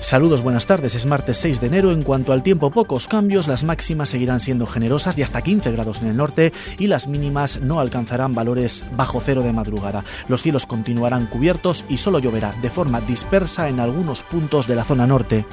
Saludos, buenas tardes. Es martes 6 de enero. En cuanto al tiempo, pocos cambios. Las máximas seguirán siendo generosas de hasta 15 grados en el norte y las mínimas no alcanzarán valores bajo cero de madrugada. Los cielos continuarán cubiertos y solo lloverá de forma dispersa en algunos puntos de la zona norte.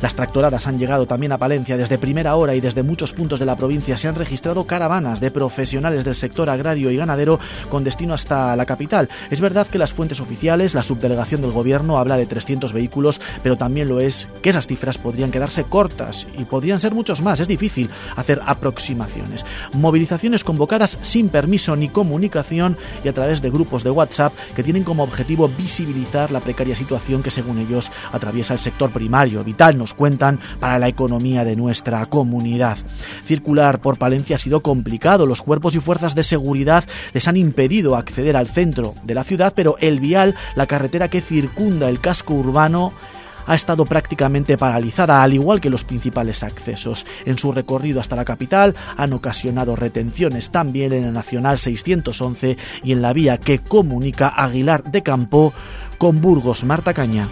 Las tractoradas han llegado también a Palencia desde primera hora y desde muchos puntos de la provincia se han registrado caravanas de profesionales del sector agrario y ganadero con destino hasta la capital. Es verdad que las fuentes oficiales, la subdelegación del gobierno habla de 300 vehículos, pero también lo es que esas cifras podrían quedarse cortas y podrían ser muchos más. Es difícil hacer aproximaciones. Movilizaciones convocadas sin permiso ni comunicación y a través de grupos de WhatsApp que tienen como objetivo visibilizar la precaria situación que según ellos atraviesa el sector primario, vital, cuentan para la economía de nuestra comunidad. Circular por Palencia ha sido complicado, los cuerpos y fuerzas de seguridad les han impedido acceder al centro de la ciudad, pero el vial, la carretera que circunda el casco urbano, ha estado prácticamente paralizada, al igual que los principales accesos. En su recorrido hasta la capital han ocasionado retenciones también en la Nacional 611 y en la vía que comunica Aguilar de Campo con Burgos Marta Caña.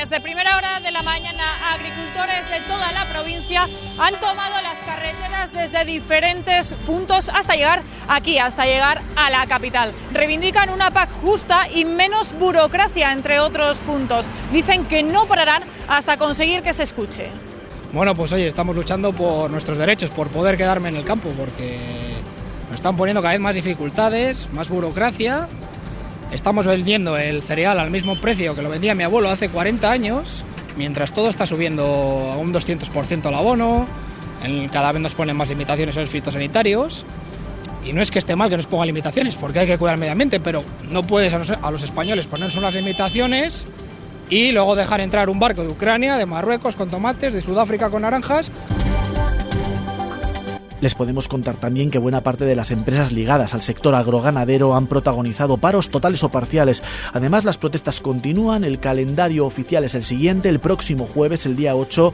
Desde primera hora de la mañana, agricultores de toda la provincia han tomado las carreteras desde diferentes puntos hasta llegar aquí, hasta llegar a la capital. Reivindican una PAC justa y menos burocracia, entre otros puntos. Dicen que no pararán hasta conseguir que se escuche. Bueno, pues oye, estamos luchando por nuestros derechos, por poder quedarme en el campo, porque nos están poniendo cada vez más dificultades, más burocracia Estamos vendiendo el cereal al mismo precio que lo vendía mi abuelo hace 40 años, mientras todo está subiendo a un 200% el abono, cada vez nos ponen más limitaciones en los fitosanitarios. Y no es que esté mal que nos pongan limitaciones, porque hay que cuidar el medio ambiente, pero no puedes a los, españoles ponerse unas limitaciones y luego dejar entrar un barco de Ucrania, de Marruecos con tomates, de Sudáfrica con naranjas. Les podemos contar también que buena parte de las empresas ligadas al sector agroganadero han protagonizado paros totales o parciales. Además, las protestas continúan, el calendario oficial es el siguiente, el próximo jueves, el día 8,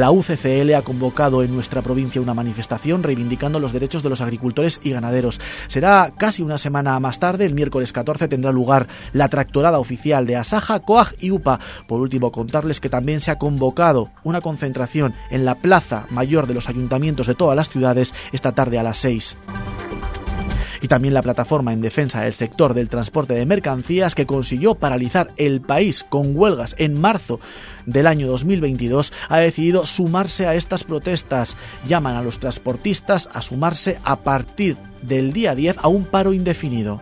la UCCL ha convocado en nuestra provincia una manifestación reivindicando los derechos de los agricultores y ganaderos. Será casi una semana más tarde, el miércoles 14, tendrá lugar la tractorada oficial de Asaja, COAG y UPA. Por último, contarles que también se ha convocado una concentración en la plaza mayor de los ayuntamientos de todas las ciudades esta tarde a las 6 y también la plataforma en defensa del sector del transporte de mercancías que consiguió paralizar el país con huelgas en marzo del año 2022 ha decidido sumarse a estas protestas. Llaman a los transportistas a sumarse a partir del día 10 a un paro indefinido.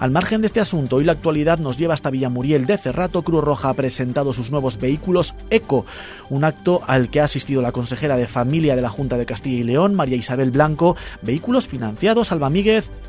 Al margen de este asunto, hoy la actualidad nos lleva hasta Villamuriel de Cerrato. Cruz Roja ha presentado sus nuevos vehículos ECO, un acto al que ha asistido la consejera de Familia de la Junta de Castilla y León, María Isabel Blanco, vehículos financiados, Alba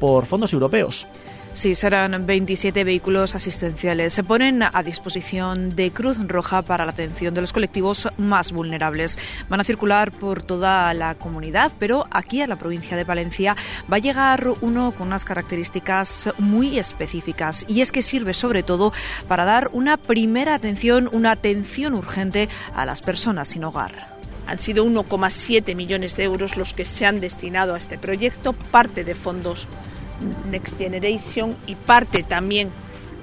por fondos europeos. Sí, serán 27 vehículos asistenciales. Se ponen a disposición de Cruz Roja para la atención de los colectivos más vulnerables. Van a circular por toda la comunidad, pero aquí a la provincia de Valencia va a llegar uno con unas características muy específicas y es que sirve sobre todo para dar una primera atención, una atención urgente a las personas sin hogar. Han sido 1,7 millones de euros los que se han destinado a este proyecto, parte de fondos Next Generation y parte también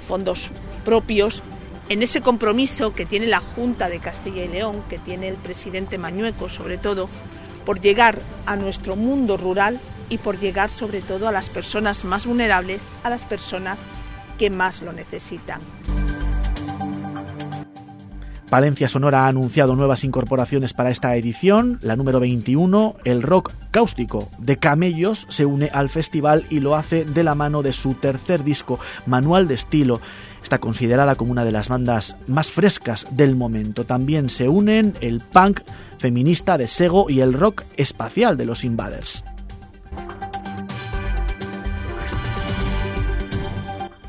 fondos propios en ese compromiso que tiene la Junta de Castilla y León, que tiene el presidente Mañueco sobre todo, por llegar a nuestro mundo rural y por llegar sobre todo a las personas más vulnerables, a las personas que más lo necesitan. Palencia Sonora ha anunciado nuevas incorporaciones para esta edición. La número 21, el rock cáustico de Camellos, se une al festival y lo hace de la mano de su tercer disco, Manual de Estilo. Está considerada como una de las bandas más frescas del momento. También se unen el punk feminista de Sego y el rock espacial de los Invaders.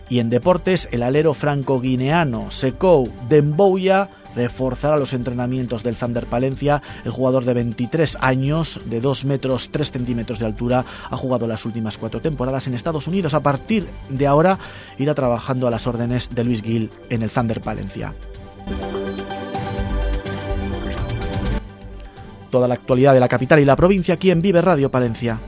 Y en deportes, el alero franco-guineano Sekou Dembouya reforzará los entrenamientos del Thunder Palencia. El jugador de 23 años, de 2 metros 3 centímetros de altura, ha jugado las últimas cuatro temporadas en Estados Unidos. A partir de ahora irá trabajando a las órdenes de Luis Gil en el Thunder Palencia. Toda la actualidad de la capital y la provincia aquí en Vive Radio Palencia.